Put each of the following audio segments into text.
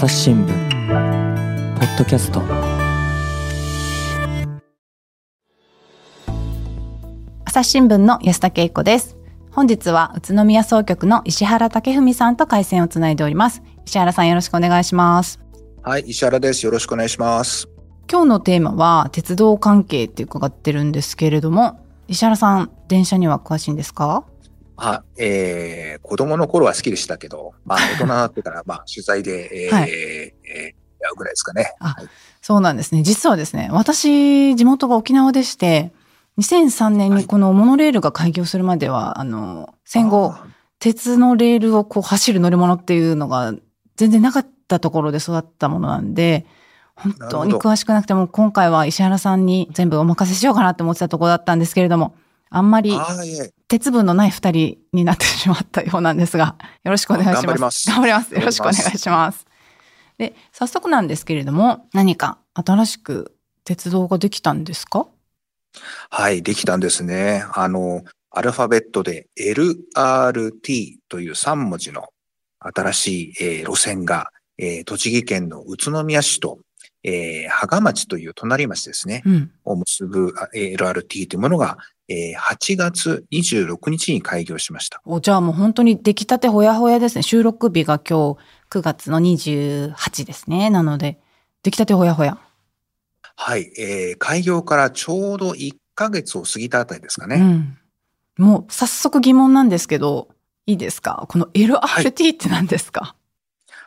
朝日新聞ポッドキャスト。朝日新聞の安田恵子です。本日は宇都宮総局の石原武文さんと回線をつないでおります。石原さんよろしくお願いします。はい石原です。よろしくお願いします。今日のテーマは鉄道関係って伺ってるんですけれども石原さん電車には詳しいんですか？あ、えー、子供の頃は好きでしたけど、まあ、大人になってから、まあ、取材で、えー、はい、えー、やうぐらいですかね。あ、はい、そうなんですね。実はですね、私、地元が沖縄でして、2003年にこのモノレールが開業するまでは、はい、あの、戦後、鉄のレールをこう走る乗り物っていうのが全然なかったところで育ったものなんで、本当に詳しくなくても、今回は石原さんに全部お任せしようかなって思ってたところだったんですけれども、あんまり鉄分のない二人になってしまったようなんですが、よろしくお願いします。頑張ります。頑張ります。よろしくお願いします。で、早速なんですけれども、何か新しく鉄道ができたんですか？はい、できたんですね。あの、アルファベットで LRT という3文字の新しい、えー、路線が、えー、栃木県の宇都宮市とえー、芳賀町という隣町ですね、うん、を結ぶ LRT というものが、えー、8月26日に開業しました。おじゃあもう本当に出来たてほやほやですね。収録日が今日9月の28ですね。なので、出来たてほやほや。はい、えー、開業からちょうど1ヶ月を過ぎたあたりですかね。うん、もう早速疑問なんですけど、いいですか？この LRT って何ですか、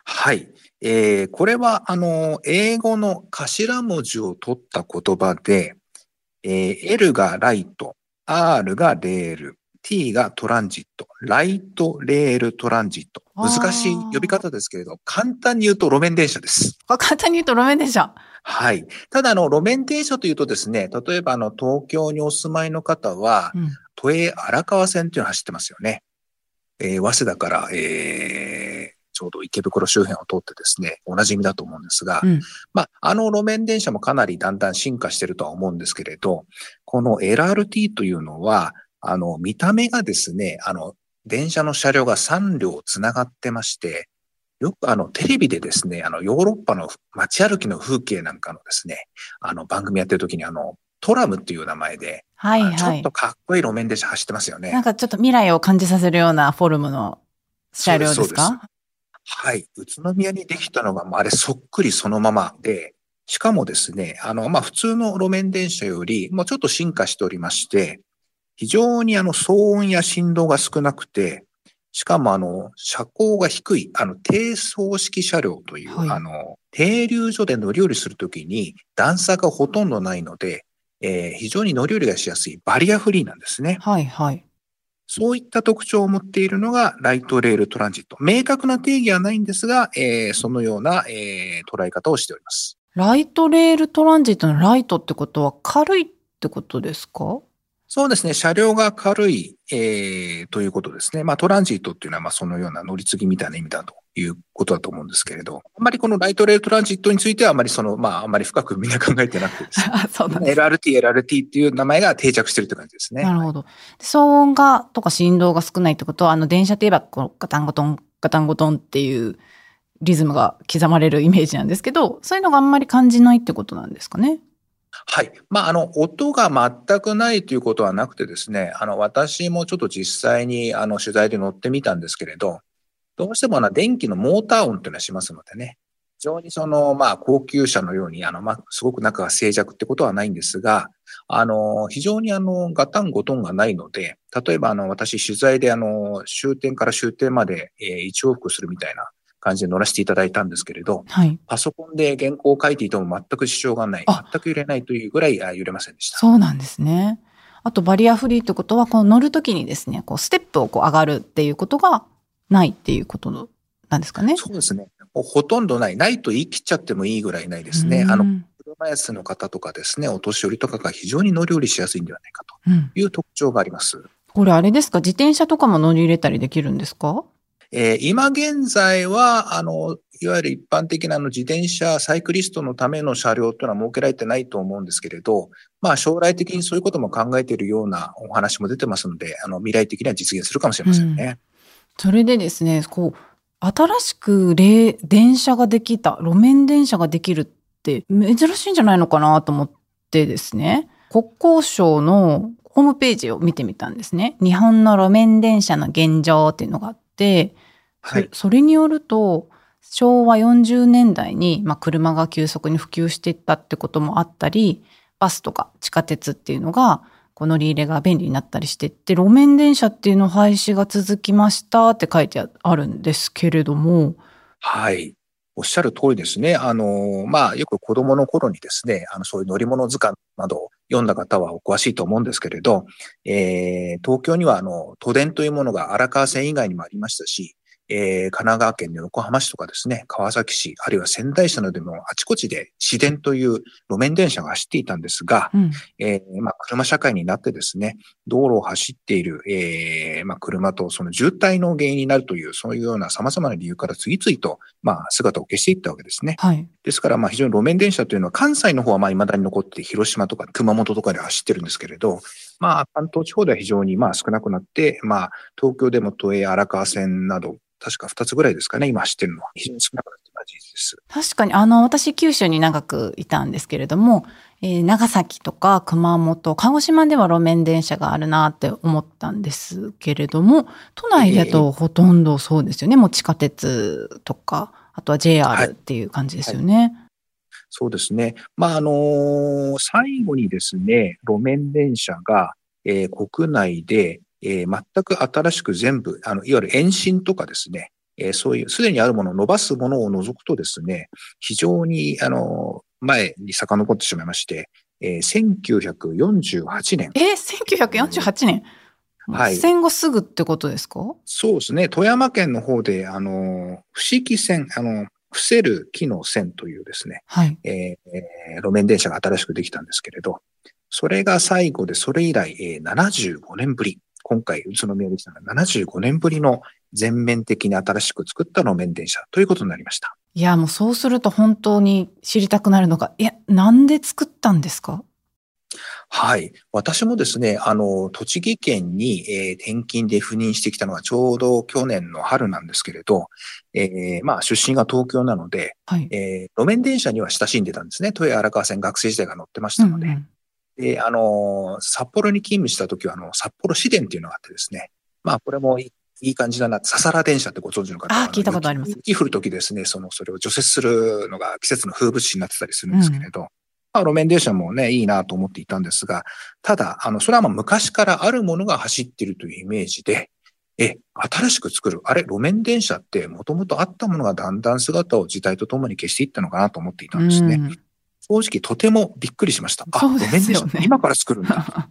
はい、はいえー、これは、あの、英語の頭文字を取った言葉で、えー、L がライト、R がレール、T がトランジット、ライトレールトランジット。難しい呼び方ですけれど、簡単に言うと路面電車です。あ簡単に言うと路面電車。はい。ただ、あの、路面電車というとですね、例えば、あの、東京にお住まいの方は、うん、都営荒川線っていうのを走ってますよね。えー、早稲田から、えー、ちょうど池袋周辺を通ってですね、おなじみだと思うんですが、うん、まあ、あの路面電車もかなりだんだん進化してるとは思うんですけれど、この LRT というのは、あの、見た目がですね、あの、電車の車両が3両つながってまして、よくあの、テレビでですね、あの、ヨーロッパの街歩きの風景なんかのですね、あの、番組やってる時にあの、トラムっていう名前で、はいはい、ちょっとかっこいい路面電車走ってますよね。なんかちょっと未来を感じさせるようなフォルムの車両ですか？はい。宇都宮にできたのが、まあ、あれそっくりそのままで、しかもですね、あの、まあ、普通の路面電車より、もうちょっと進化しておりまして、非常にあの、騒音や振動が少なくて、しかもあの、車高が低い、あの、低層式車両という、はい、あの、停留所で乗り降りするときに段差がほとんどないので、えー、非常に乗り降りがしやすいバリアフリーなんですね。はいはい。そういった特徴を持っているのがライトレールトランジット。明確な定義はないんですが、えー、そのような、えー、捉え方をしております。ライトレールトランジットのライトってことは軽いってことですか？そうですね。車両が軽い、えー、ということですね。まあトランジットっていうのはまあそのような乗り継ぎみたいな意味だということだと思うんですけれど、あんまりこのライトレールトランジットについてはあまりその、まああんまり深くみんな考えてなくてですね。そうなんです。LRT、LRT っていう名前が定着してるって感じですね。なるほど。騒音が、とか振動が少ないってことは、あの電車といえばこのガタンゴトン、ガタンゴトンっていうリズムが刻まれるイメージなんですけど、そういうのがあんまり感じないってことなんですかね？はい。まあ、あの、音が全くないということはなくてですね、あの、私もちょっと実際に、あの、取材で乗ってみたんですけれど、どうしてもな電気のモーター音っていうのはしますのでね、非常にその、まあ、高級車のように、あの、まあ、すごく中が静寂ってことはないんですが、あの、非常にあの、ガタンゴトンがないので、例えばあの、私取材であの、終点から終点まで、えー、一往復するみたいな感じで乗らせていただいたんですけれど、はい、パソコンで原稿を書いていても全く支障がない、全く揺れないというぐらい揺れませんでした。そうなんですね。あとバリアフリーってことは、こう乗るときにですね、こうステップをこう上がるっていうことがないっていうことなんですかね？そうですね。ほとんどない。ないと言い切っちゃってもいいぐらいないですね。あの、車椅子の方とかですね、お年寄りとかが非常に乗り降りしやすいんではないかという特徴があります。うん、これあれですか？自転車とかも乗り入れたりできるんですか？えー、今現在は、あの、いわゆる一般的なあの自転車、サイクリストのための車両というのは設けられてないと思うんですけれど、まあ将来的にそういうことも考えているようなお話も出てますので、あの未来的には実現するかもしれませんね。うんそれでですね、こう、新しく電車ができた、路面電車ができるって珍しいんじゃないのかなと思ってですね、国交省のホームページを見てみたんですね。日本の路面電車の現状っていうのがあって、はい、それによると、昭和40年代に、まあ、車が急速に普及していったってこともあったり、バスとか地下鉄っていうのが、この乗り入れが便利になったりしてって、路面電車っていうの廃止が続きましたって書いてあるんですけれども。はい。おっしゃる通りですね。あの、まあ、よく子供の頃にですね、あの、そういう乗り物図鑑などを読んだ方はお詳しいと思うんですけれど、えー、東京には、あの、都電というものが荒川線以外にもありましたし、えー、神奈川県の横浜市とかですね、川崎市、あるいは仙台市などでもあちこちで市電という路面電車が走っていたんですが、うん、えー、まあ、車社会になってですね、道路を走っている、えー、まあ、車とその渋滞の原因になるという、そういうような様々な理由から次々と、まあ、姿を消していったわけですね。はい、ですから、まあ、非常に路面電車というのは関西の方はまあ、未だに残って広島とか熊本とかで走ってるんですけれど、まあ、関東地方では非常にまあ少なくなって、まあ、東京でも都営荒川線など、確か2つぐらいですかね、今走ってるのは。非常に少なくなっているのは事実です。確かに、あの、私、九州に長くいたんですけれども、えー、長崎とか熊本、鹿児島では路面電車があるなって思ったんですけれども、都内だとほとんどそうですよね。えー、もう地下鉄とか、あとは JR っていう感じですよね。はいはいそうですね。まあ、あのー、最後にですね、路面電車が、えー、国内で、えー、全く新しく全部、あの、いわゆる延伸とかですね、えー、そういう、すでにあるものを伸ばすものを除くとですね、非常に、あの、前に遡ってしまいまして、えー、1948年。えー、1948年はい。戦後すぐってことですか？そうですね。富山県の方で、あの、不思議線、あの、伏せる木の線というですね、はい。えー、路面電車が新しくできたんですけれど、それが最後で、それ以来、えー、75年ぶり。今回宇都宮できたのは75年ぶりの全面的に新しく作った路面電車ということになりました。いや、もうそうすると本当に知りたくなるのが、いや、なんで作ったんですか？はい。私もですね、あの、栃木県に、えー、転勤で赴任してきたのはちょうど去年の春なんですけれど、えー、まあ、出身が東京なので、はい、えー、路面電車には親しんでたんですね。豊荒川線学生時代が乗ってましたので。うんうん、で、あの、札幌に勤務した時は、あの、札幌市電っていうのがあってですね。まあ、これもいい感じだな。ささら電車ってご存知の方あ、聞いたことあります。雪降る時ですね、その、それを除雪するのが季節の風物詩になってたりするんですけれど、うん、まあ、路面電車もね、いいなと思っていたんですが、ただ、あの、それはまあ昔からあるものが走っているというイメージで、え、新しく作る。あれ、路面電車ってもともとあったものがだんだん姿を時代とともに消していったのかなと思っていたんですね。うん正直とてもびっくりしました。あ、ごめんね。今から作るんだ。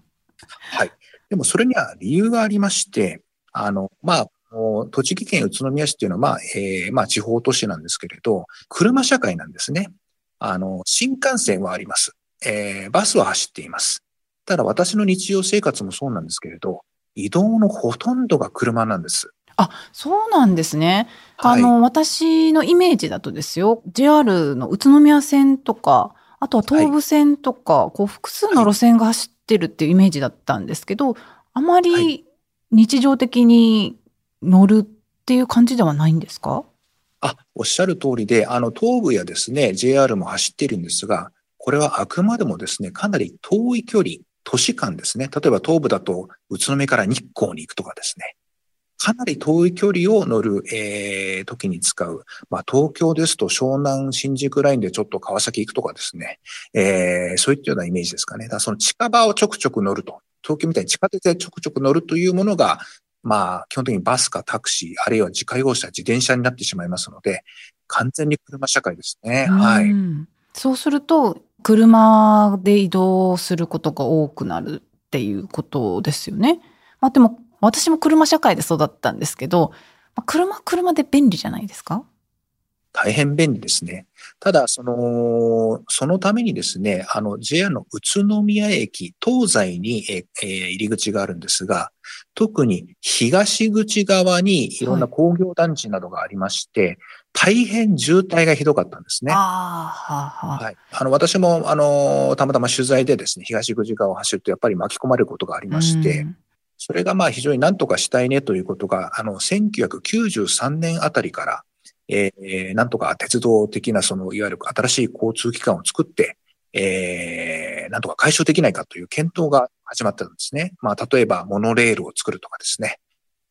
はい。でもそれには理由がありまして、あの、まあ、栃木県宇都宮市っていうのは、まあ、えー、まあ、地方都市なんですけれど、車社会なんですね。あの、新幹線はあります。えー、バスは走っています。ただ私の日常生活もそうなんですけれど、移動のほとんどが車なんです。あ、そうなんですね。はい、あの、私のイメージだとですよ、JR の宇都宮線とか、あとは東武線とか、はい、こう複数の路線が走ってるっていうイメージだったんですけど、あまり日常的に乗るっていう感じではないんですか？あ、おっしゃる通りで、あの、東武やですね、JR も走っているんですが、これはあくまでもですね、かなり遠い距離、都市間ですね。例えば東武だと宇都宮から日光に行くとかですね。かなり遠い距離を乗る、えー、時に使う。まあ、東京ですと湘南新宿ラインでちょっと川崎行くとかですね。えー、そういったようなイメージですかね。だからその近場をちょくちょく乗ると。東京みたいに地下鉄でちょくちょく乗るというものが、まあ、基本的にバスかタクシー、あるいは自家用車、自転車になってしまいますので、完全に車社会ですね。はい。そうすると、車で移動することが多くなるっていうことですよね。まあでも、私も車社会で育ったんですけど、車車で便利じゃないですか？大変便利ですね。ただ、その、そのためにですね、あの、JR の宇都宮駅、東西に、えー、入り口があるんですが、特に東口側にいろんな工業団地などがありまして、はい、大変渋滞がひどかったんですね。あはははい。あの、私も、あの、たまたま取材でですね、東口側を走るとやっぱり巻き込まれることがありまして、うんそれがまあ非常になんとかしたいねということが、あの、1993年あたりから、えー、なんとか鉄道的なその、いわゆる新しい交通機関を作って、えー、なんとか解消できないかという検討が始まったんですね。まあ、例えばモノレールを作るとかですね。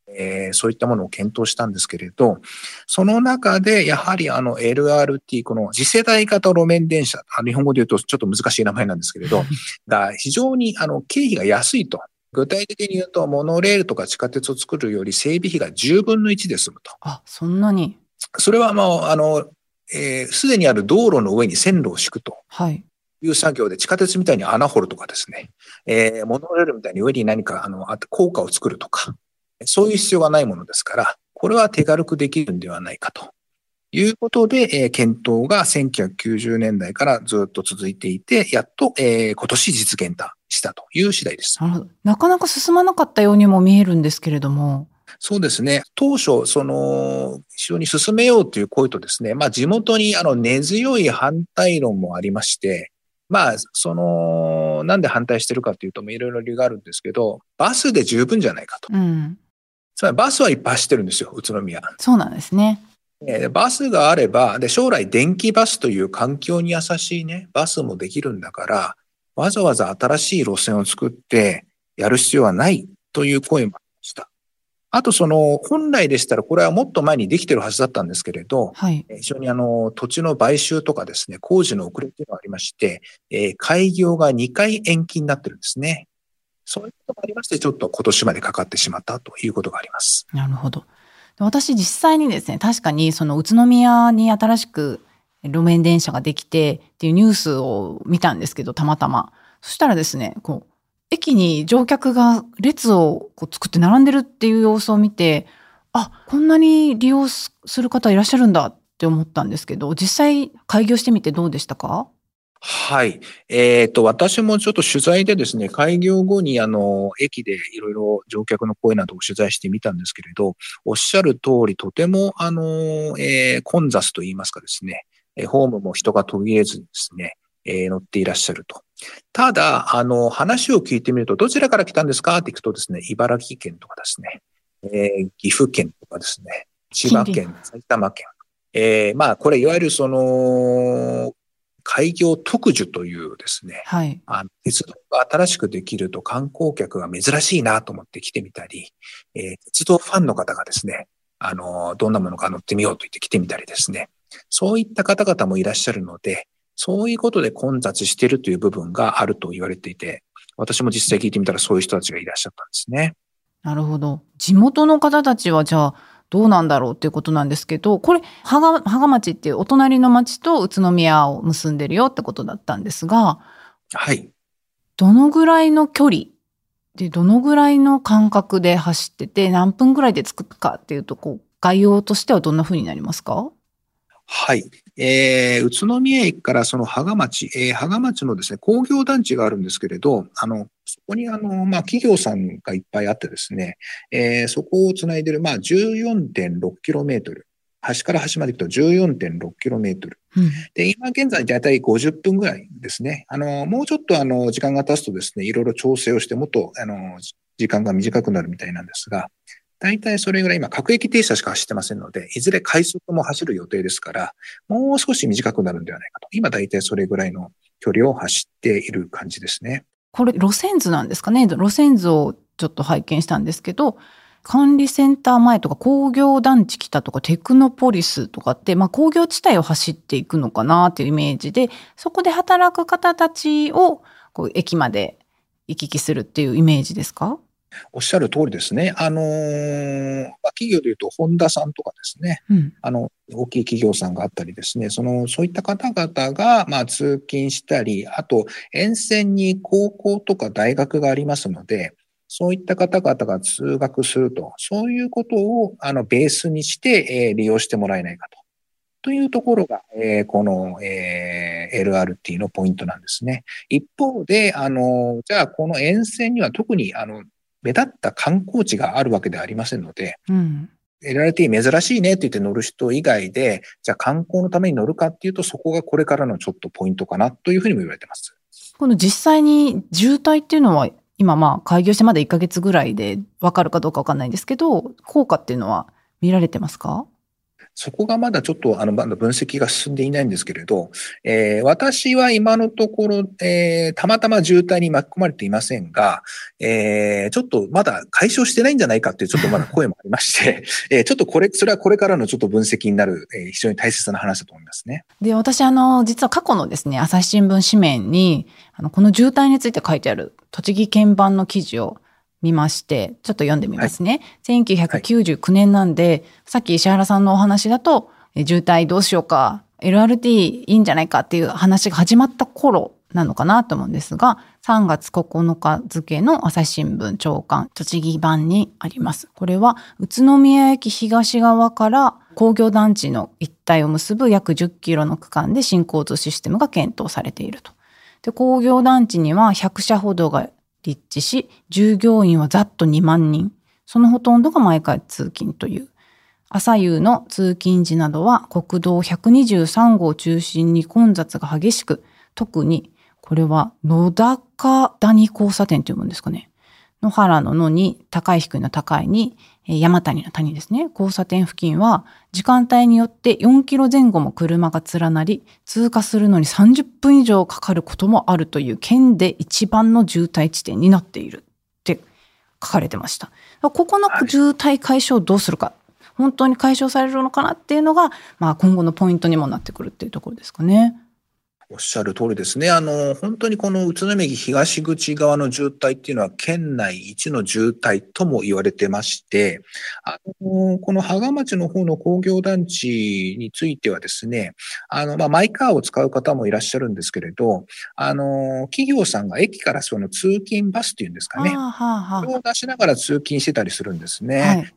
えー、そういったものを検討したんですけれど、その中でやはりあの LRT、この次世代型路面電車、日本語で言うとちょっと難しい名前なんですけれど、が非常にあの経費が安いと。具体的に言うと、モノレールとか地下鉄を作るより整備費が10分の1で済むと。あ、そんなにそれはもう、あの、えー、すでにある道路の上に線路を敷くと。はい。いう作業で地下鉄みたいに穴掘るとかですね、えー、モノレールみたいに上に何か、あの、効果を作るとか、そういう必要がないものですから、これは手軽くできるんではないかと。いうことで、えー、検討が1990年代からずっと続いていて、やっと、えー、今年実現したという次第です。なるほど。なかなか進まなかったようにも見えるんですけれども。そうですね。当初、その、非常に進めようという声とですね、まあ地元にあの根強い反対論もありまして、まあ、その、なんで反対してるかというと、いろいろ理由があるんですけど、バスで十分じゃないかと。うん、つまりバスはいっぱい走ってるんですよ、宇都宮。そうなんですね。バスがあれば、で、将来電気バスという環境に優しいね、バスもできるんだから、わざわざ新しい路線を作ってやる必要はないという声もありました。あと、その、本来でしたら、これはもっと前にできてるはずだったんですけれど、はい、非常にあの、土地の買収とかですね、工事の遅れっていうのがありまして、えー、開業が2回延期になってるんですね。そういうこともありまして、ちょっと今年までかかってしまったということがあります。なるほど。私実際にですね、確かにその宇都宮に新しく路面電車ができてっていうニュースを見たんですけど、たまたま。そしたらですね、こう、駅に乗客が列をこう作って並んでるっていう様子を見て、あ、こんなに利用する方いらっしゃるんだって思ったんですけど、実際開業してみてどうでしたか？はい。えっ、ー、と、私もちょっと取材でですね、開業後にあの、駅でいろいろ乗客の声などを取材してみたんですけれど、おっしゃる通り、とてもあの、えー、混雑といいますかですね、えホームも人が途切れずにですね、えー、乗っていらっしゃると。ただ、あの、話を聞いてみると、どちらから来たんですかって聞くとですね、茨城県とかですね、えー、岐阜県とかですね、千葉県、埼玉県。えー、まあ、これ、いわゆるその、開業特需というですね、はい、あの鉄道が新しくできると観光客が珍しいなと思って来てみたり、えー、鉄道ファンの方がですね、あの、どんなものか乗ってみようと言って来てみたりですね、そういった方々もいらっしゃるので、そういうことで混雑しているという部分があると言われていて、私も実際聞いてみたらそういう人たちがいらっしゃったんですね。なるほど。地元の方たちはじゃあ、どうなんだろうっていうことなんですけど、これ、羽賀町っていうお隣の町と宇都宮を結んでるよってことだったんですが、はい。どのぐらいの距離で、どのぐらいの間隔で走ってて、何分ぐらいで着くかっていうと、こう、概要としてはどんな風になりますか？はい。えー、宇都宮駅からその芳賀町、えー、芳賀町のですね、工業団地があるんですけれど、あの、そこにあの、まあ、企業さんがいっぱいあってですね、えー、そこをつないでる、まあ、14.6km。端から端まで行くと 14.6km。うん、で、今現在だいたい50分ぐらいですね。あの、もうちょっとあの、時間が経つとですね、いろいろ調整をしてもっと、あの、時間が短くなるみたいなんですが、大体それぐらい今、各駅停車しか走ってませんので、いずれ快速も走る予定ですから、もう少し短くなるんではないかと。今大体それぐらいの距離を走っている感じですね。これ路線図なんですかね路線図をちょっと拝見したんですけど、管理センター前とか工業団地北とかテクノポリスとかって、まあ工業地帯を走っていくのかなっていうイメージで、そこで働く方たちをこう駅まで行き来するっていうイメージですか？おっしゃる通りですね。あのー、企業でいうと、ホンダさんとかですね、うん、あの、大きい企業さんがあったりですね、その、そういった方々が、まあ、通勤したり、あと、沿線に高校とか大学がありますので、そういった方々が通学すると、そういうことを、あの、ベースにして、えー、利用してもらえないかと。というところが、えー、この、えー、LRT のポイントなんですね。一方で、あの、じゃあこの沿線には特に、あの、目立った観光地があるわけではありませんので、うん、LRT 珍しいねって言って乗る人以外で、じゃあ観光のために乗るかっていうと、そこがこれからのちょっとポイントかなというふうにも言われてます。この実際に渋滞っていうのは今まあ開業してまだ1ヶ月ぐらいでわかるかどうかわかんないんですけど、効果っていうのは見られてますか？そこがまだちょっと、あの、まだ分析が進んでいないんですけれど、えー、私は今のところ、えー、たまたま渋滞に巻き込まれていませんが、えー、ちょっとまだ解消してないんじゃないかっていうちょっとまだ声もありまして、えー、ちょっとこれ、それはこれからのちょっと分析になる、えー、非常に大切な話だと思いますね。で、私、あの、実は過去のですね、朝日新聞紙面に、あの、この渋滞について書いてある栃木県版の記事を見まして、ちょっと読んでみますね。はい、1999年なんで、はい、さっき石原さんのお話だと、渋滞どうしようか、LRT いいんじゃないかっていう話が始まった頃なのかなと思うんですが、3月9日付の朝日新聞長官栃木版にあります。これは宇都宮駅東側から工業団地の一帯を結ぶ約10キロの区間で新交通システムが検討されていると。で工業団地には100社ほどが立地し、従業員はざっと2万人。そのほとんどが毎回通勤という。朝夕の通勤時などは国道123号を中心に混雑が激しく、特にこれは野高谷交差点というもんですかね。野原の野に高い低いの高いに山谷の谷ですね。交差点付近は時間帯によって4キロ前後も車が連なり、通過するのに30分以上かかることもあるという県で一番の渋滞地点になっているって書かれてました。ここの渋滞解消どうするか、本当に解消されるのかなっていうのが、まあ今後のポイントにもなってくるっていうところですかね。おっしゃる通りですね。あの、本当にこの宇都宮駅東口側の渋滞っていうのは県内一の渋滞とも言われてまして、あの、この芳賀町の方の工業団地についてはですね、あの、まあ、マイカーを使う方もいらっしゃるんですけれど、あの、企業さんが駅からその通勤バスっていうんですかね、はあはあ、それを出しながら通勤してたりするんですね。はい、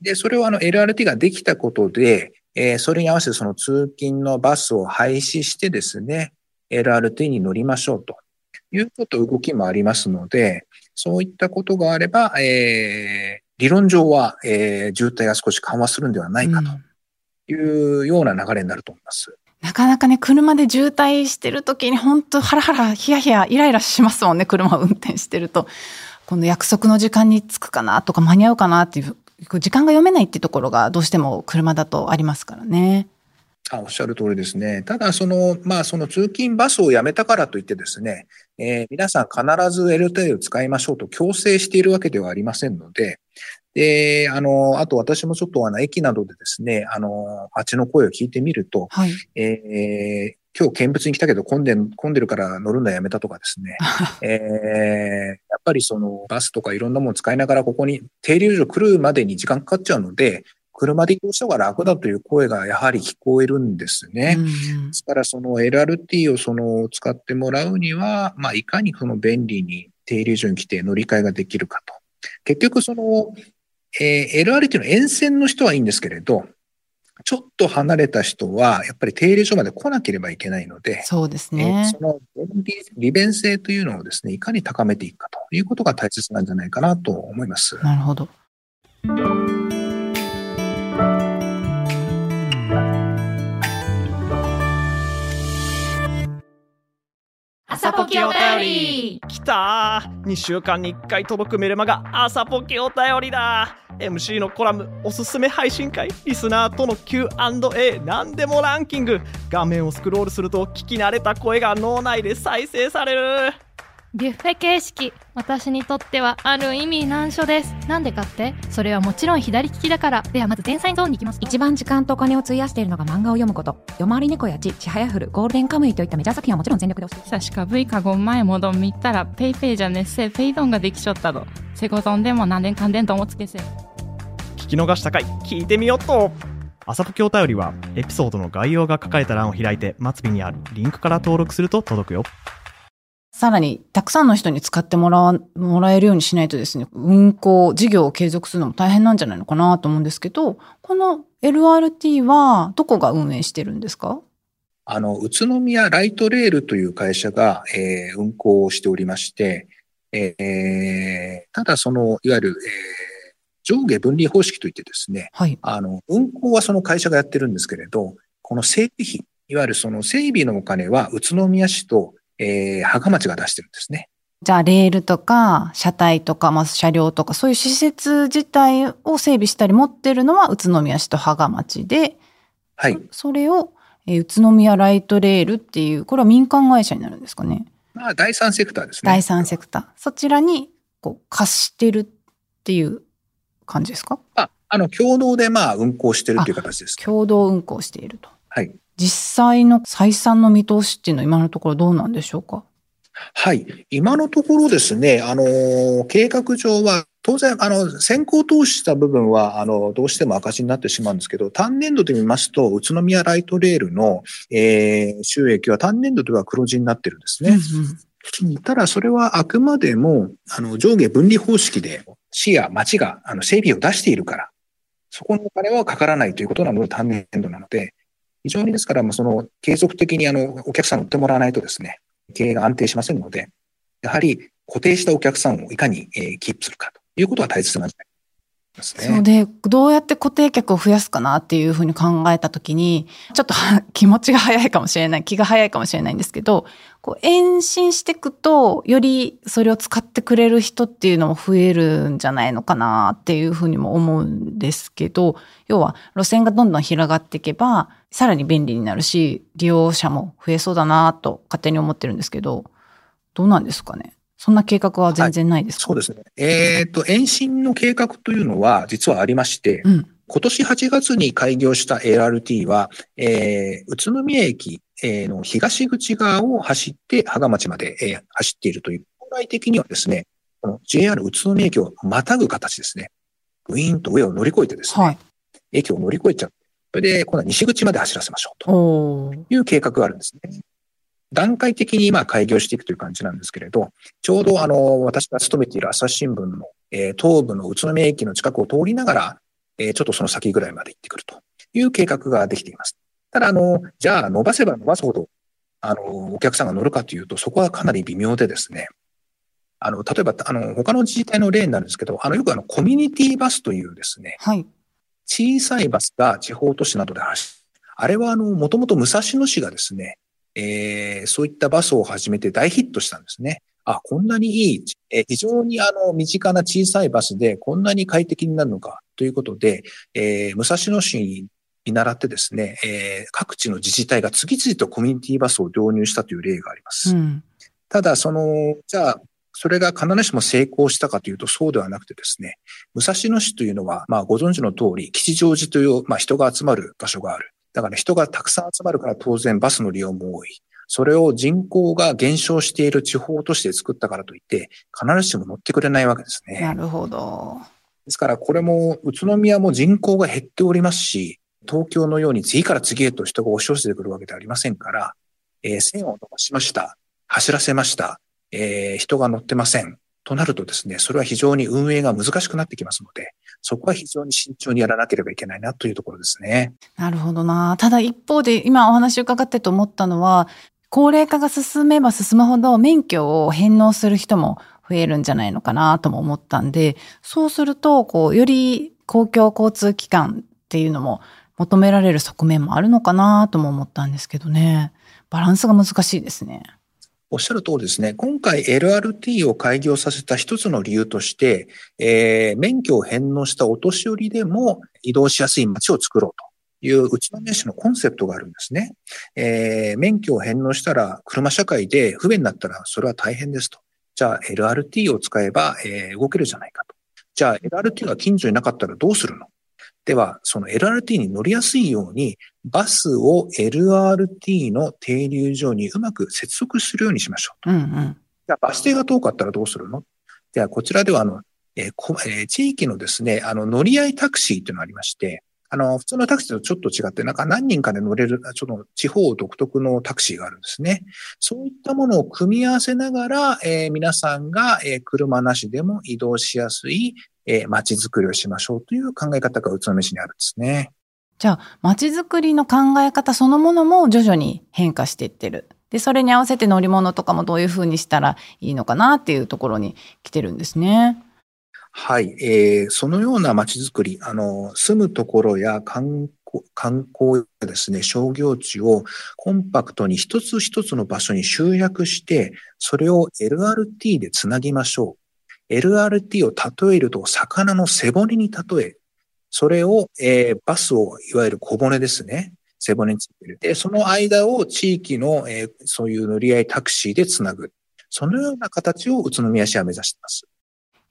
で、それをあの LRT ができたことで、えー、それに合わせてその通勤のバスを廃止してですね、LRT に乗りましょうということ動きもありますので、そういったことがあれば、えー、理論上は、えー、渋滞が少し緩和するんではないかというような流れになると思います。なかなかね、車で渋滞してる時に本当ハラハラ、ヒヤヒヤ、イライラしますもんね、車を運転してると。この約束の時間に着くかなとか間に合うかなっていう時間が読めないっていうところがどうしても車だとありますからね。あおっしゃる通りですね。ただ、その、まあ、その通勤バスをやめたからといってですね、えー、皆さん必ず LTE を使いましょうと強制しているわけではありませんので、で、あの、あと私もちょっとあの、駅などでですね、あの、街の声を聞いてみると、はい、えー、今日見物に来たけど混んで、混んでるから乗るのやめたとかですね。えー、やっぱりそのバスとかいろんなもの使いながらここに停留所来るまでに時間かかっちゃうので、車で移動した方が楽だという声がやはり聞こえるんですね。ですからその LRT をその使ってもらうには、まあいかにその便利に停留所に来て乗り換えができるかと。結局その、えー、LRT の沿線の人はいいんですけれど、ちょっと離れた人は、やっぱり停留所まで来なければいけないので、そうですね。その利便性というのをですね、いかに高めていくかということが大切なんじゃないかなと思います。なるほど。朝ポキお便り。きた。ー2週間に1回届くメルマガ朝ポケお便りだ。MC のコラムおすすめ配信会リスナーとの Q&A 何でもランキング。画面をスクロールすると聞き慣れた声が脳内で再生される。ビュッフェ形式私にとってはある意味難所です。なんでかって？それはもちろん左利きだから。ではまず前菜ゾーンに行きます。一番時間とお金を費やしているのが漫画を読むこと。夜回り猫やちちはやふるゴールデンカムイといったメジャー作品はもちろん全力で押し。て確か V か5前もどん見たらペイペイじゃねっせペイドンができちょったどセゴドンでも何年かんでんともつけせ。聞き逃した回聞いてみよっと。朝ポケお便りはエピソードの概要が書かれた欄を開いて末尾にあるリンクから登録すると届くよさらにたくさんの人に使ってもらもらえるようにしないとですね、運行、事業を継続するのも大変なんじゃないのかなと思うんですけど、この LRT はどこが運営してるんですか？あの、宇都宮ライトレールという会社が、えー、運行をしておりまして、えー、ただその、いわゆる、えー、上下分離方式といってですね、はい、あの、運行はその会社がやってるんですけれど、この整備費、いわゆるその整備のお金は宇都宮市とえー、芳賀町が出してるんですね。じゃあレールとか車体とか、まあ、車両とかそういう施設自体を整備したり持ってるのは宇都宮市と芳賀町で、はい。それを、えー宇都宮ライトレールっていう、これは民間会社になるんですかね。まあ、第三セクターですね。第三セクター。そちらにこう貸してるっていう感じですか？あ、あの、共同でまあ、運行してるっていう形です。共同運行していると。はい。実際の採算の見通しっていうのは今のところどうなんでしょうか？はい。今のところですね、あの、計画上は、当然、あの、先行投資した部分は、あの、どうしても赤字になってしまうんですけど、単年度で見ますと、宇都宮ライトレールの、えー収益は単年度では黒字になってるんですね。ただ、それはあくまでも、あの、上下分離方式で、市や町が、あの、整備を出しているから、そこのお金はかからないということなので、単年度なので、非常にですから、まあ、その、継続的に、あの、お客さん売ってもらわないとですね、経営が安定しませんので、やはり固定したお客さんをいかに、えキープするかということは大切なんじゃないですね。そうで、どうやって固定客を増やすかなっていうふうに考えたときに、ちょっと 気持ちが早いかもしれない、気が早いかもしれないんですけど、こう、延伸していくと、よりそれを使ってくれる人っていうのも増えるんじゃないのかなっていうふうにも思うんですけど、要は路線がどんどん広がっていけば、さらに便利になるし、利用者も増えそうだなと勝手に思ってるんですけど、どうなんですかね？そんな計画は全然ないですか、そうですね。えっ、と、延伸の計画というのは実はありまして、うん。今年8月に開業した LRT は、えー宇都宮駅えーの東口側を走って、芳賀町まで、えー走っているという、将来的にはですね、この JR 宇都宮駅をまたぐ形ですね。ウィーンと上を乗り越えてですね、はい。駅を乗り越えちゃって、それで今度は西口まで走らせましょうという計画があるんですね。段階的に今開業していくという感じなんですけれど、ちょうどあの、私が勤めている朝日新聞の、えー東部の宇都宮駅の近くを通りながら、えーちょっとその先ぐらいまで行ってくるという計画ができています。ただ、あの、じゃあ伸ばせば伸ばすほど、あの、お客さんが乗るかというと、そこはかなり微妙でですね、あの、例えば、あの、他の自治体の例になるんですけど、あの、よくあの、コミュニティバスというですね、はい。小さいバスが地方都市などで走る。あれはあの、もともと武蔵野市がですね、えーそういったバスを始めて大ヒットしたんですね。あ、こんなにいい、えー非常にあの、身近な小さいバスでこんなに快適になるのかということで、えー武蔵野市に見習ってですね、えー各地の自治体が次々とコミュニティバスを導入したという例があります。うん。ただ、その、じゃあ、それが必ずしも成功したかというとそうではなくてですね、武蔵野市というのは、まあご存知の通り、吉祥寺という、まあ人が集まる場所がある。だから人がたくさん集まるから当然バスの利用も多い。それを人口が減少している地方都市で作ったからといって、必ずしも乗ってくれないわけですね。なるほど。ですからこれも宇都宮も人口が減っておりますし、東京のように次から次へと人が押し寄せてくるわけではありませんから、えー線を伸ばしました。走らせました。えー人が乗ってません。となるとですね、それは非常に運営が難しくなってきますので、そこは非常に慎重にやらなければいけないなというところですね。なるほどな。ただ一方で今お話を伺ってと思ったのは、高齢化が進めば進むほど免許を返納する人も増えるんじゃないのかなとも思ったんで、そうすると、こう、より公共交通機関っていうのも求められる側面もあるのかなとも思ったんですけどね。バランスが難しいですね。おっしゃる通りですね。今回 LRT を開業させた一つの理由として、えー免許を返納したお年寄りでも移動しやすい街を作ろうという宇都宮市のコンセプトがあるんですね。えー免許を返納したら車社会で不便になったらそれは大変ですと。じゃあ LRT を使えば、えー動けるじゃないかと。じゃあ LRT が近所になかったらどうするの？では、その LRT に乗りやすいように、バスを LRT の停留所にうまく接続するようにしましょうと。うんうん。じゃあ、バス停が遠かったらどうするの？では、こちらでは、あの、えーこえー地域のですね、あの、乗り合いタクシーというのがありまして、あの、普通のタクシーとちょっと違って、なんか何人かで乗れる、ちょっと地方独特のタクシーがあるんですね。そういったものを組み合わせながら、えー皆さんが、えー車なしでも移動しやすい、えー街づくりをしましょうという考え方が宇都宮市にあるんですね。じゃあ、街づくりの考え方そのものも徐々に変化していってる。で、それに合わせて乗り物とかもどういうふうにしたらいいのかなっていうところに来てるんですね。はい、えーそのような街づくり、あの、住むところや観光観光やですね、商業地をコンパクトに一つ一つの場所に集約して、それを LRT でつなぎましょう。LRT を例えると、魚の背骨に例え、それを、えー、バスを、いわゆる小骨ですね。背骨についてる。で、その間を地域の、えー、そういう乗り合いタクシーでつなぐ。そのような形を宇都宮市は目指しています。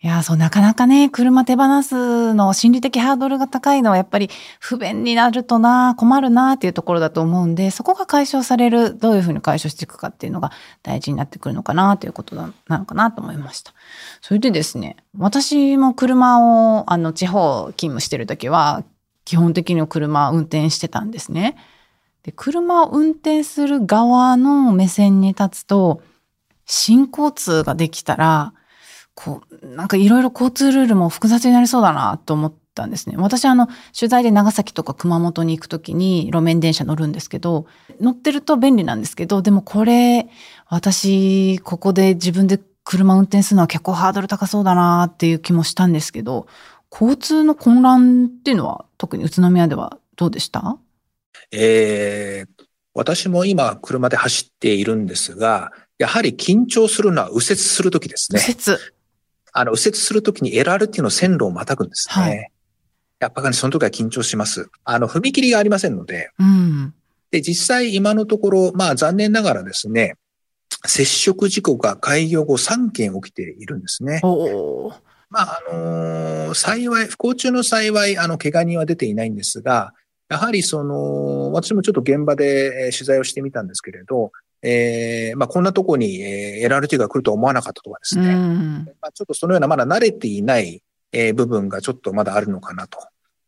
いや、そう、なかなかね、車手放すの心理的ハードルが高いのはやっぱり不便になるとな、困るなっていうところだと思うんで、そこが解消される、どういうふうに解消していくかっていうのが大事になってくるのかなということなのかなと思いました。それでですね、私も車を、あの、地方勤務してる時は、基本的に車を運転してたんですね。で、車を運転する側の目線に立つと、新交通ができたら、こう、なんかいろいろ交通ルールも複雑になりそうだなと思ったんですね。私あの、取材で長崎とか熊本に行くときに路面電車乗るんですけど、乗ってると便利なんですけど、でもこれ、私、ここで自分で車運転するのは結構ハードル高そうだなっていう気もしたんですけど、交通の混乱っていうのは特に宇都宮ではどうでした？えー、私も今車で走っているんですが、やはり緊張するのは右折するときですね。右折。あの、右折するときに LRT の線路をまたぐんですね。はい、やっぱりその時は緊張します。あの、踏切がありませんので。うん、で、実際今のところ、まあ残念ながらですね、接触事故が開業後3件起きているんですね。まあ、あのー、幸い、不幸中の幸い、あの、怪我人は出ていないんですが、やはりその、私もちょっと現場で取材をしてみたんですけれど、えー、まあ、こんなとこに、えー、LRT が来るとは思わなかったとかですね。まあ、ちょっとそのようなまだ慣れていない、えー、部分がちょっとまだあるのかなと。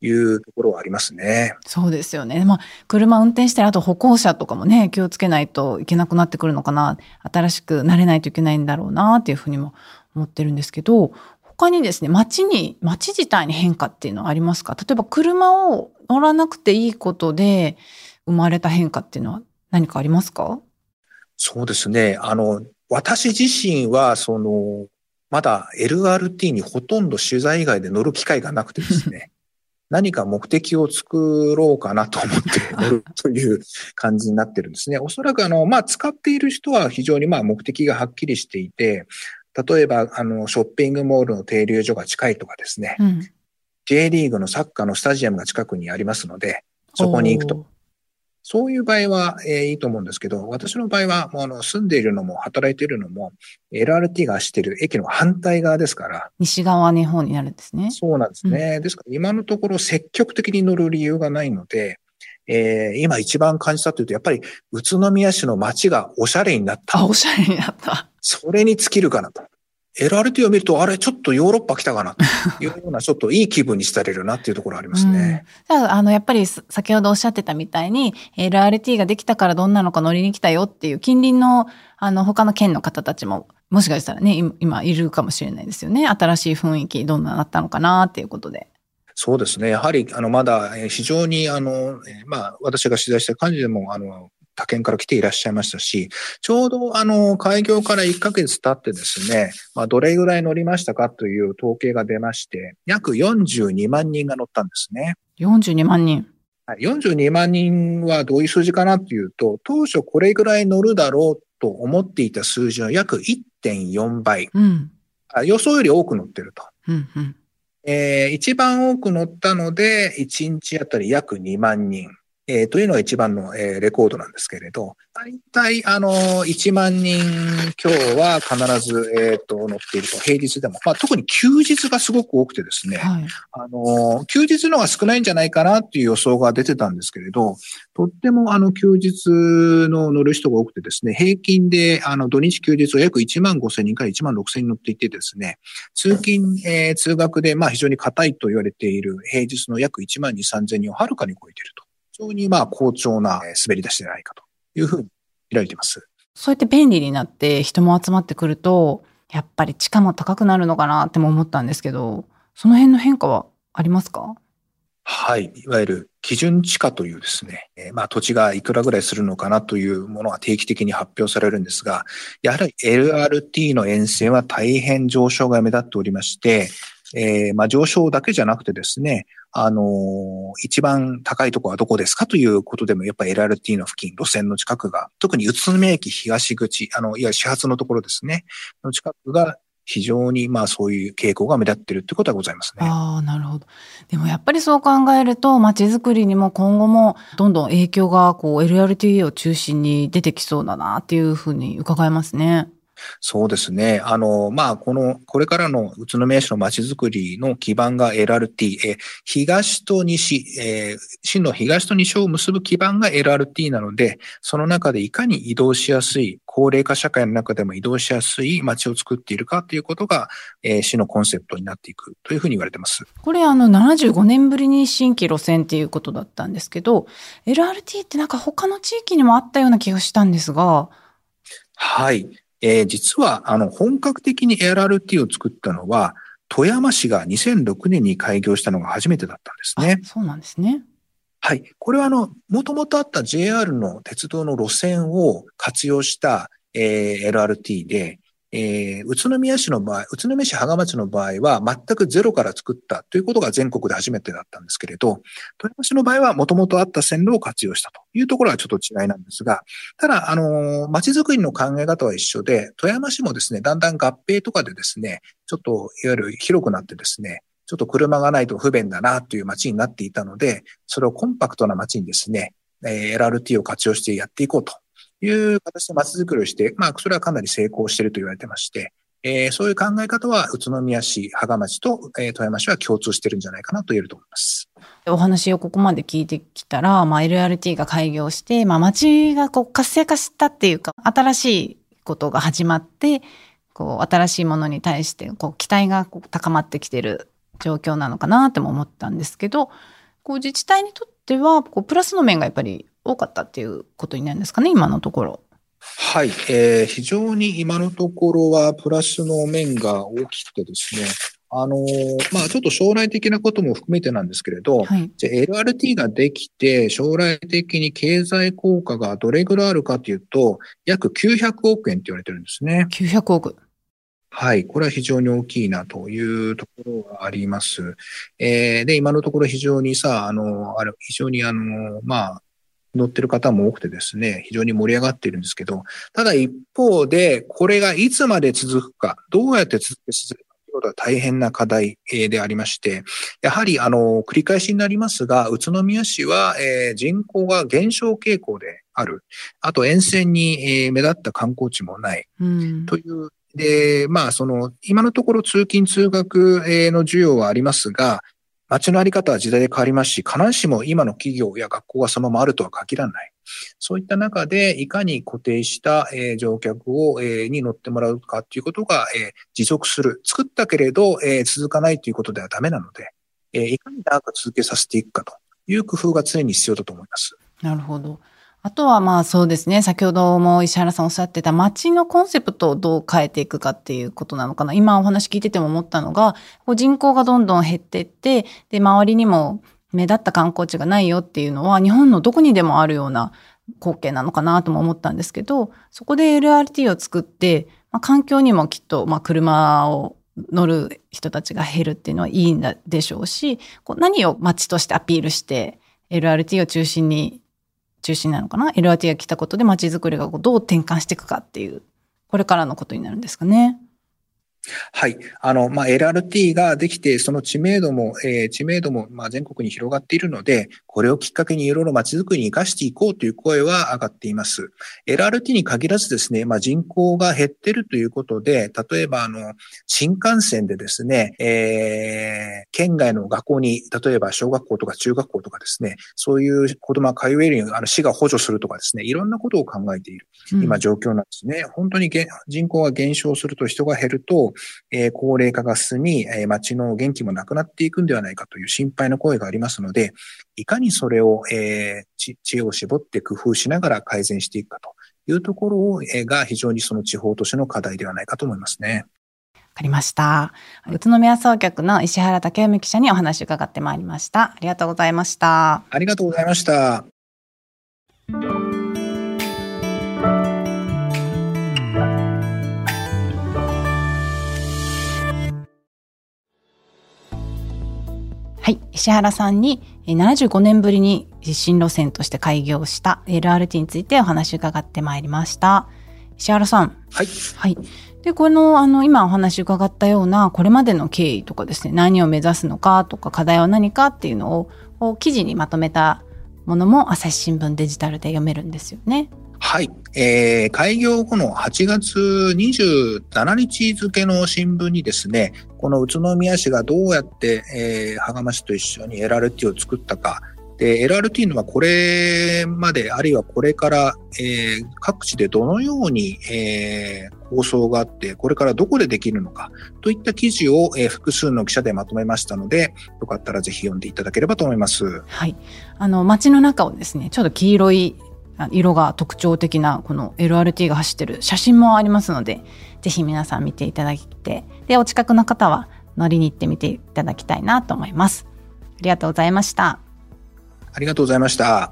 いうところはありますね。そうですよね。まあ、車運転してあと歩行者とかもね、気をつけないといけなくなってくるのかな。新しく慣れないといけないんだろうな、っていうふうにも思ってるんですけど、他にですね、街に、街自体に変化っていうのはありますか？例えば車を乗らなくていいことで生まれた変化っていうのは何かありますか？そうですね。あの、私自身は、その、まだ LRT にほとんど取材以外で乗る機会がなくてですね、何か目的を作ろうかなと思って乗るという感じになってるんですね。おそらくあの、まあ、使っている人は非常にまあ目的がはっきりしていて、例えば、あの、ショッピングモールの停留所が近いとかですね、うん、J リーグのサッカーのスタジアムが近くにありますので、そこに行くと。そういう場合は、えー、いいと思うんですけど、私の場合は、もうあの住んでいるのも働いているのも、LRT が走っている駅の反対側ですから。西側の方になるんですね。そうなんですね。うん、ですから今のところ積極的に乗る理由がないので、えー、今一番感じたというと、やっぱり宇都宮市の街がおしゃれになった。あ、おしゃれになった。それに尽きるかなと。LRT を見ると、あれ、ちょっとヨーロッパ来たかなというような、ちょっといい気分にしたれるなっていうところありますね。うん、あの、やっぱり先ほどおっしゃってたみたいに、LRT ができたからどんなのか乗りに来たよっていう近隣の、あの、他の県の方たちも、もしかしたらね、今いるかもしれないですよね。新しい雰囲気、どんななったのかなっていうことで。そうですね。やはり、あの、まだ、非常に、あの、まあ、私が取材した感じでも、あの、他県から来ていらっしゃいましたし、ちょうどあの、開業から1ヶ月経ってですね、まあ、どれぐらい乗りましたかという統計が出まして、約42万人が乗ったんですね。42万人。42万人はどういう数字かなっていうと、当初これぐらい乗るだろうと思っていた数字の約1.4倍。うん、予想より多く乗ってると。うんうんえー、一番多く乗ったので、1日あたり約2万人。えー、というのが一番の、えー、レコードなんですけれど、大体、あの、1万人今日は必ず、えっ、ー、と、乗っていると、平日でも。まあ、特に休日がすごく多くてですね、はい、あの、休日のが少ないんじゃないかなっていう予想が出てたんですけれど、とっても、あの、休日の乗る人が多くてですね、平均で、あの、土日休日は約1万5千人から1万6千人乗っていてですね、通勤、えー、通学で、まあ、非常に硬いと言われている平日の約1万2、3千人をはるかに超えていると。非常にまあ好調な滑り出しではないかというふうに見られています。そうやって便利になって人も集まってくると、やっぱり地価も高くなるのかなっても思ったんですけど、その辺の変化はありますか？はい。いわゆる基準地価というですね、えー、まあ土地がいくらぐらいするのかなというものが定期的に発表されるんですが、やはり LRT の沿線は大変上昇が目立っておりまして、えー、まあ上昇だけじゃなくてですね、あの、一番高いところはどこですかということでも、やっぱ LRT の付近、路線の近くが、特に宇都宮駅東口、あの、いわゆる始発のところですね、の近くが非常にまあそういう傾向が目立ってるってことはございますね。ああ、なるほど。でもやっぱりそう考えると、街づくりにも今後もどんどん影響がこう LRT を中心に出てきそうだなっていうふうに伺いますね。そうですね。あの、まあ、この、これからの宇都宮市の街づくりの基盤が LRT、え東と西、えー、市の東と西を結ぶ基盤が LRT なので、その中でいかに移動しやすい、高齢化社会の中でも移動しやすい街を作っているかということが、えー、市のコンセプトになっていくというふうに言われてます。これ、あの、75年ぶりに新規路線っていうことだったんですけど、LRT ってなんか他の地域にもあったような気がしたんですが、はい。えー、実は、あの、本格的に LRT を作ったのは、富山市が2006年に開業したのが初めてだったんですね。そうなんですね。はい。これは、あの、もともとあった JR の鉄道の路線を活用した、えー、LRT で、えー、宇都宮市の場合、宇都宮市芳賀町の場合は全くゼロから作ったということが全国で初めてだったんですけれど、富山市の場合はもともとあった線路を活用したというところはちょっと違いなんですが、ただ、あの、街づくりの考え方は一緒で、富山市もですね、だんだん合併とかでですね、ちょっといわゆる広くなってですね、ちょっと車がないと不便だなという街になっていたので、それをコンパクトな街にですね、え LRT を活用してやっていこうという形で街づくりをして、まあ、それはかなり成功していると言われてまして、えー、そういう考え方は宇都宮市、芳賀町と、えー、富山市は共通してるんじゃないかなと言えると思います。お話をここまで聞いてきたら、まあ、LRT が開業して、まあ、街がこう活性化したっていうか、新しいことが始まって、こう、新しいものに対して、こう、期待がこう高まってきてる状況なのかなっても思ったんですけど、こう、自治体にとっては、こう、プラスの面がやっぱり多かったっていうことになるんですかね、今のところ。はい、えー、非常に今のところはプラスの面が大きくてですね、あのまあ、ちょっと将来的なことも含めてなんですけれど、はい、じゃ LRT ができて、将来的に経済効果がどれぐらいあるかというと、約900億円って言われてるんですね。900億。はい。これは非常に大きいなというところがあります。えー、で、今のところ非常にさ、あの、あれ、非常にあの、まあ、乗ってる方も多くてですね、非常に盛り上がっているんですけど、ただ一方で、これがいつまで続くか、どうやって続け続けるかということは大変な課題でありまして、やはり、あの、繰り返しになりますが、宇都宮市は、えー、人口が減少傾向である。あと、沿線に、えー、目立った観光地もない。という、で、まあ、その、今のところ通勤通学の需要はありますが、街のあり方は時代で変わりますし、必ずしも今の企業や学校がそのままあるとは限らない。そういった中で、いかに固定した、えー、乗客を、えー、に乗ってもらうかということが、えー、持続する。作ったけれど、えー、続かないということではダメなので、えー、いかに長く続けさせていくかという工夫が常に必要だと思います。なるほど。あとはまあそうですね、先ほども石原さんおっしゃってた街のコンセプトをどう変えていくかっていうことなのかな。今お話聞いてても思ったのが、人口がどんどん減ってって、で、周りにも目立った観光地がないよっていうのは、日本のどこにでもあるような光景なのかなとも思ったんですけど、そこで LRT を作って、まあ、環境にもきっと、まあ、車を乗る人たちが減るっていうのはいいんでしょうし、こう何を街としてアピールして、LRT を中心に中心なのかな ?LRT が来たことで街づくりがどう転換していくかっていう、これからのことになるんですかね。はい。あの、まあ、LRT ができて、その知名度も、えー、知名度も、まあ、全国に広がっているので、これをきっかけにいろいろ街づくりに活かしていこうという声は上がっています。LRT に限らずですね、まあ、人口が減っているということで、例えば、あの、新幹線でですね、えー、県外の学校に、例えば小学校とか中学校とかですね、そういう子供が通えるように、あの、市が補助するとかですね、いろんなことを考えている、今状況なんですね。うん、本当に人口が減少すると人が減ると、えー、高齢化が進み、えー、街の元気もなくなっていくんではないかという心配の声がありますので、いかにそれを、えー、知恵を絞って工夫しながら改善していくかというところを、えー、が非常にその地方都市の課題ではないかと思いますね。わかりました。宇都宮総局の石原武臣記者にお話を伺ってまいりました。ありがとうございました。ありがとうございました。はい。石原さんにえー75年ぶりに新路線として開業した LRT についてお話を伺ってまいりました。石原さん。はい。はい。で、この、あの、今お話伺ったような、これまでの経緯とかですね、何を目指すのかとか、課題は何かっていうのを、記事にまとめたものも、朝日新聞デジタルで読めるんですよね。はい。えー、開業後の8月27日付の新聞にですね、この宇都宮市がどうやって、えー、羽釜市と一緒に LRT を作ったか、で、LRT のはこれまで、あるいはこれから、えー各地でどのように、えー構想があって、これからどこでできるのか、といった記事を、えー複数の記者でまとめましたので、よかったらぜひ読んでいただければと思います。はい。あの、街の中をですね、ちょっと黄色い色が特徴的な、この LRT が走ってる写真もありますので、ぜひ皆さん見ていただいて、で、お近くの方は乗りに行ってみていただきたいなと思います。ありがとうございました。ありがとうございました。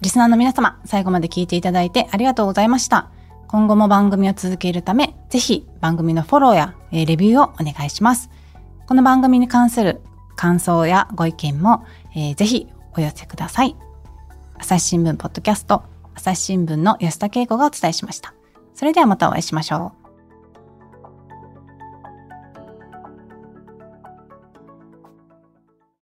リスナーの皆様、最後まで聞いていただいてありがとうございました。今後も番組を続けるため、ぜひ番組のフォローや、えーレビューをお願いします。この番組に関する感想やご意見も、えーぜひお寄せください。朝日新聞ポッドキャスト、朝日新聞の安田恵子がお伝えしました。それではまたお会いしましょう。